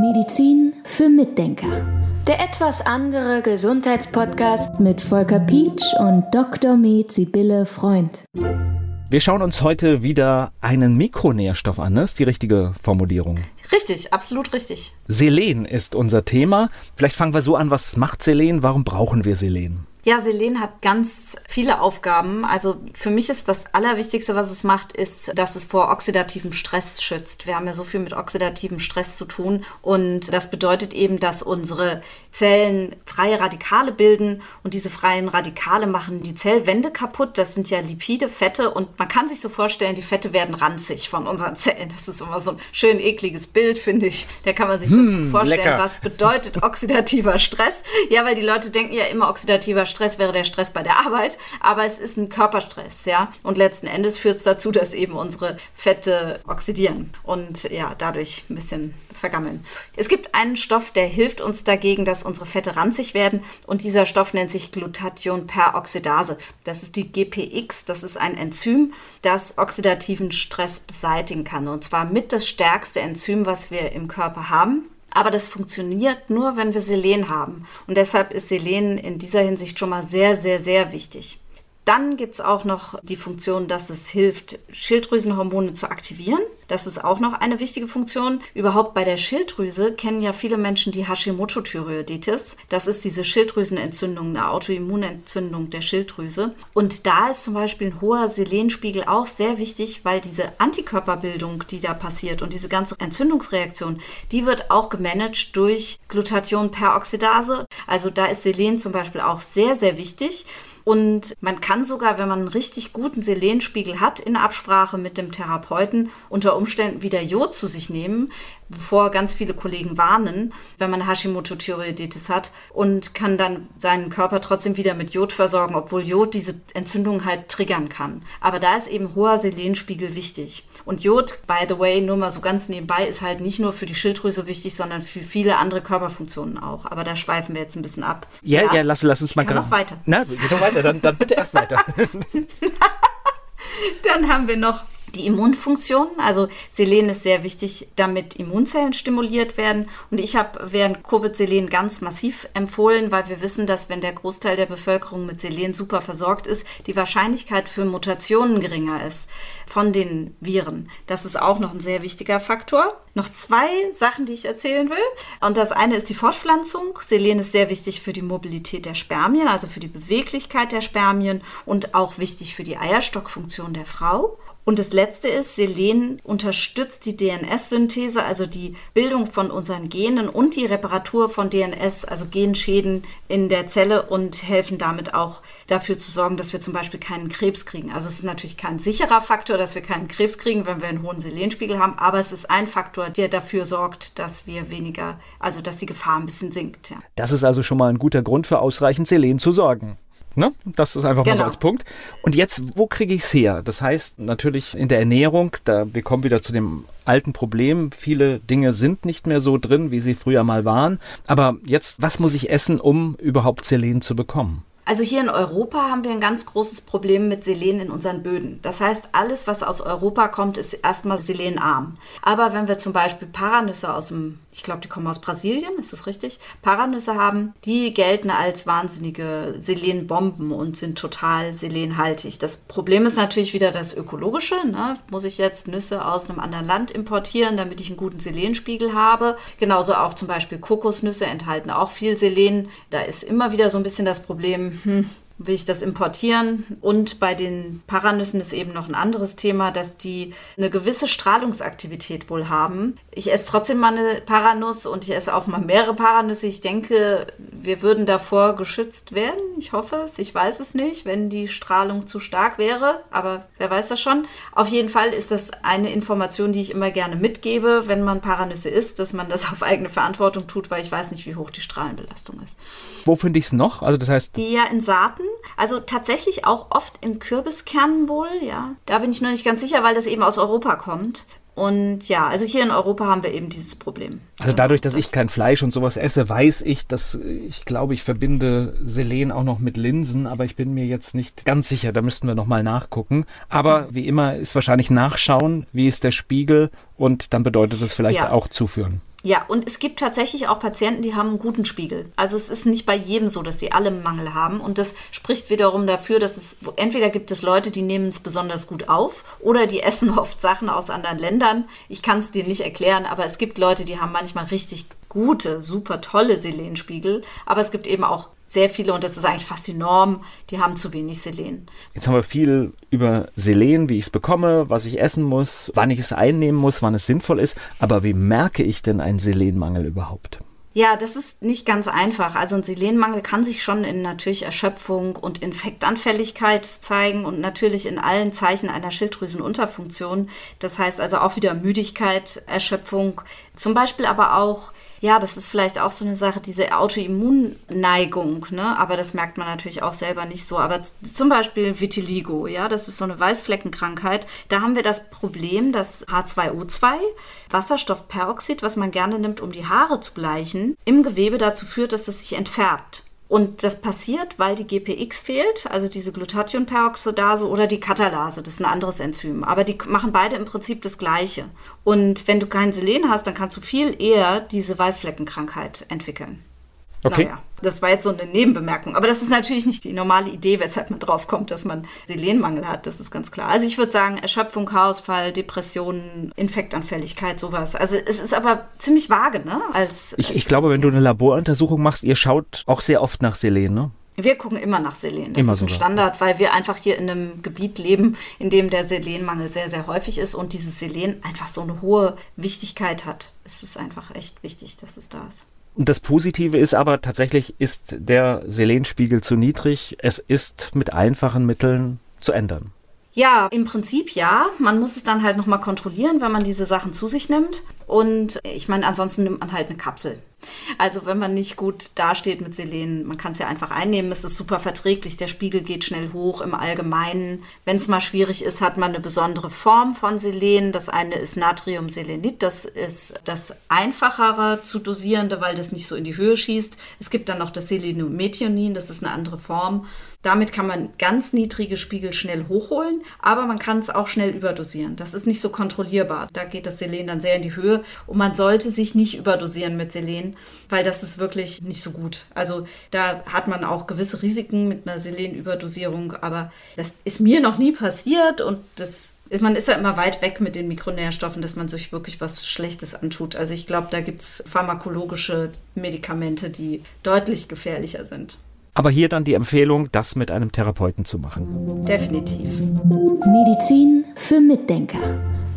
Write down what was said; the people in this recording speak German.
Medizin für Mitdenker. Der etwas andere Gesundheitspodcast mit Volker Pietsch und Dr. Med Sibylle Freund. Wir schauen uns heute wieder einen Mikronährstoff an, das ist die richtige Formulierung. Richtig, absolut richtig. Selen ist unser Thema. Vielleicht fangen wir so an, was macht Selen? Warum brauchen wir Selen? Ja, Selen hat ganz viele Aufgaben. Also für mich ist das Allerwichtigste, was es macht, ist, dass es vor oxidativem Stress schützt. Wir haben ja so viel mit oxidativem Stress zu tun und das bedeutet eben, dass unsere Zellen freie Radikale bilden und diese freien Radikale machen die Zellwände kaputt. Das sind ja Lipide, Fette und man kann sich so vorstellen, die Fette werden ranzig von unseren Zellen. Das ist immer so ein schön ekliges Bild, finde ich. Da kann man sich das Hm, gut vorstellen. lecker. Was bedeutet oxidativer Stress? Ja, weil die Leute denken ja immer, oxidativer Stress wäre der Stress bei der Arbeit, aber es ist ein Körperstress, ja. Und letzten Endes führt es dazu, dass eben unsere Fette oxidieren und ja, dadurch ein bisschen vergammeln. Es gibt einen Stoff, der hilft uns dagegen, dass unsere Fette ranzig werden und dieser Stoff nennt sich Glutathionperoxidase. Das ist die GPX, das ist ein Enzym, das oxidativen Stress beseitigen kann und zwar mit das stärkste Enzym, was wir im Körper haben. Aber das funktioniert nur, wenn wir Selen haben. Und deshalb ist Selen in dieser Hinsicht schon mal sehr, sehr, sehr wichtig. Dann gibt es auch noch die Funktion, dass es hilft, Schilddrüsenhormone zu aktivieren. Das ist auch noch eine wichtige Funktion. Überhaupt bei der Schilddrüse kennen ja viele Menschen die Hashimoto-Thyreoiditis. Das ist diese Schilddrüsenentzündung, eine Autoimmunentzündung der Schilddrüse. Und da ist zum Beispiel ein hoher Selenspiegel auch sehr wichtig, weil diese Antikörperbildung, die da passiert und diese ganze Entzündungsreaktion, die wird auch gemanagt durch Glutathionperoxidase. Also da ist Selen zum Beispiel auch sehr, sehr wichtig. Und man kann sogar, wenn man einen richtig guten Selenspiegel hat, in Absprache mit dem Therapeuten unter Umständen wieder Jod zu sich nehmen, bevor ganz viele Kollegen warnen, wenn man Hashimoto-Thyreoiditis hat und kann dann seinen Körper trotzdem wieder mit Jod versorgen, obwohl Jod diese Entzündung halt triggern kann. Aber da ist eben hoher Selenspiegel wichtig. Und Jod, by the way, nur mal so ganz nebenbei, ist halt nicht nur für die Schilddrüse wichtig, sondern für viele andere Körperfunktionen auch. Aber da schweifen wir jetzt ein bisschen ab. Ja, ja, lass, lass uns mal gra- noch weiter. Na, geht noch weiter, dann, dann bitte erst weiter. Dann haben wir noch die Immunfunktion. Also Selen ist sehr wichtig, damit Immunzellen stimuliert werden. Und ich habe während Covid Selen ganz massiv empfohlen, weil wir wissen, dass wenn der Großteil der Bevölkerung mit Selen super versorgt ist, die Wahrscheinlichkeit für Mutationen geringer ist von den Viren. Das ist auch noch ein sehr wichtiger Faktor. Noch zwei Sachen, die ich erzählen will. Und das eine ist die Fortpflanzung. Selen ist sehr wichtig für die Mobilität der Spermien, also für die Beweglichkeit der Spermien und auch wichtig für die Eierstockfunktion der Frau. Und das letzte ist, Selen unterstützt die DNS-Synthese, also die Bildung von unseren Genen und die Reparatur von DNS, also Genschäden in der Zelle und helfen damit auch dafür zu sorgen, dass wir zum Beispiel keinen Krebs kriegen. Also es ist natürlich kein sicherer Faktor, dass wir keinen Krebs kriegen, wenn wir einen hohen Selenspiegel haben, aber es ist ein Faktor, der dafür sorgt, dass wir weniger, also dass die Gefahr ein bisschen sinkt. Ja. Das ist also schon mal ein guter Grund für ausreichend Selen zu sorgen. Ne? Das ist einfach mal Genau. so als Punkt. Und jetzt, wo kriege ich es her? Das heißt natürlich in der Ernährung, da wir kommen wieder zu dem alten Problem. Viele Dinge sind nicht mehr so drin, wie sie früher mal waren. Aber jetzt, was muss ich essen, um überhaupt Selen zu bekommen? Also hier in Europa haben wir ein ganz großes Problem mit Selen in unseren Böden. Das heißt, alles, was aus Europa kommt, ist erstmal selenarm. Aber wenn wir zum Beispiel Paranüsse aus dem, ich glaube, die kommen aus Brasilien, ist das richtig? Paranüsse haben, die gelten als wahnsinnige Selenbomben und sind total selenhaltig. Das Problem ist natürlich wieder das Ökologische. Ne? Muss ich jetzt Nüsse aus einem anderen Land importieren, damit ich einen guten Selenspiegel habe? Genauso auch zum Beispiel Kokosnüsse enthalten auch viel Selen. Da ist immer wieder so ein bisschen das Problem, hm, will ich das importieren? Und bei den Paranüssen ist eben noch ein anderes Thema, dass die eine gewisse Strahlungsaktivität wohl haben. Ich esse trotzdem mal eine Paranuss und ich esse auch mal mehrere Paranüsse. Ich denke, wir würden davor geschützt werden. Ich hoffe es. Ich weiß es nicht, wenn die Strahlung zu stark wäre. Aber wer weiß das schon. Auf jeden Fall ist das eine Information, die ich immer gerne mitgebe, wenn man Paranüsse isst, dass man das auf eigene Verantwortung tut, weil ich weiß nicht, wie hoch die Strahlenbelastung ist. Wo finde ich es noch? Also das heißt, ja in Saaten, also tatsächlich auch oft in Kürbiskernen wohl, ja. Da bin ich noch nicht ganz sicher, weil das eben aus Europa kommt. Und ja, also hier in Europa haben wir eben dieses Problem. Also dadurch, dass das ich kein Fleisch und sowas esse, weiß ich, dass ich glaube, ich verbinde Selen auch noch mit Linsen, aber ich bin mir jetzt nicht ganz sicher, da müssten wir nochmal nachgucken. Aber wie immer ist wahrscheinlich nachschauen, wie ist der Spiegel und dann bedeutet es vielleicht ja. auch zuführen. Ja, und es gibt tatsächlich auch Patienten, die haben einen guten Spiegel. Also es ist nicht bei jedem so, dass sie alle Mangel haben. Und das spricht wiederum dafür, dass es entweder gibt es Leute, die nehmen es besonders gut auf oder die essen oft Sachen aus anderen Ländern. Ich kann es dir nicht erklären, aber es gibt Leute, die haben manchmal richtig gute, super tolle Selenspiegel. Aber es gibt eben auch sehr viele, und das ist eigentlich fast die Norm, die haben zu wenig Selen. Jetzt haben wir viel über Selen, wie ich es bekomme, was ich essen muss, wann ich es einnehmen muss, wann es sinnvoll ist. Aber wie merke ich denn einen Selenmangel überhaupt? Ja, das ist nicht ganz einfach. Also ein Selenmangel kann sich schon in natürlich Erschöpfung und Infektanfälligkeit zeigen und natürlich in allen Zeichen einer Schilddrüsenunterfunktion. Das heißt also auch wieder Müdigkeit, Erschöpfung, zum Beispiel aber auch ja, das ist vielleicht auch so eine Sache, diese Autoimmunneigung, ne? Aber das merkt man natürlich auch selber nicht so. Aber zum Beispiel Vitiligo, ja, das ist so eine Weißfleckenkrankheit. Da haben wir das Problem, dass H2O2, Wasserstoffperoxid, was man gerne nimmt, um die Haare zu bleichen, im Gewebe dazu führt, dass es sich entfärbt. Und das passiert, weil die GPX fehlt, also diese Glutathionperoxidase oder die Katalase, das ist ein anderes Enzym. Aber die machen beide im Prinzip das Gleiche. Und wenn du kein Selen hast, dann kannst du viel eher diese Weißfleckenkrankheit entwickeln. Okay. Naja, das war jetzt so eine Nebenbemerkung. Aber das ist natürlich nicht die normale Idee, weshalb man drauf kommt, dass man Selenmangel hat. Das ist ganz klar. Also ich würde sagen, Erschöpfung, Haarausfall, Depressionen, Infektanfälligkeit, sowas. Also es ist aber ziemlich vage, ne? Als, ich, ich glaube, wenn du eine Laboruntersuchung machst, ihr schaut auch sehr oft nach Selen, ne? Wir gucken immer nach Selen. Das immer ist ein sogar. Standard, weil wir einfach hier in einem Gebiet leben, in dem der Selenmangel sehr, sehr häufig ist und dieses Selen einfach so eine hohe Wichtigkeit hat. Es ist einfach echt wichtig, dass es da ist. Und das Positive ist aber tatsächlich, ist der Selenspiegel zu niedrig. Es ist mit einfachen Mitteln zu ändern. Ja, im Prinzip ja. Man muss es dann halt nochmal kontrollieren, wenn man diese Sachen zu sich nimmt. Und ich meine, ansonsten nimmt man halt eine Kapsel. Also wenn man nicht gut dasteht mit Selen, man kann es ja einfach einnehmen, es ist super verträglich, der Spiegel geht schnell hoch im Allgemeinen. Wenn es mal schwierig ist, hat man eine besondere Form von Selen. Das eine ist Natriumselenit, das ist das einfachere zu dosierende, weil das nicht so in die Höhe schießt. Es gibt dann noch das Selenometionin, das ist eine andere Form. Damit kann man ganz niedrige Spiegel schnell hochholen, aber man kann es auch schnell überdosieren. Das ist nicht so kontrollierbar. Da geht das Selen dann sehr in die Höhe und man sollte sich nicht überdosieren mit Selen, weil das ist wirklich nicht so gut. Also da hat man auch gewisse Risiken mit einer Selenüberdosierung, aber das ist mir noch nie passiert und das man ist ja immer weit weg mit den Mikronährstoffen, dass man sich wirklich was Schlechtes antut. Also ich glaube, da gibt es pharmakologische Medikamente, die deutlich gefährlicher sind. Aber hier dann die Empfehlung, das mit einem Therapeuten zu machen. Definitiv. Medizin für Mitdenker.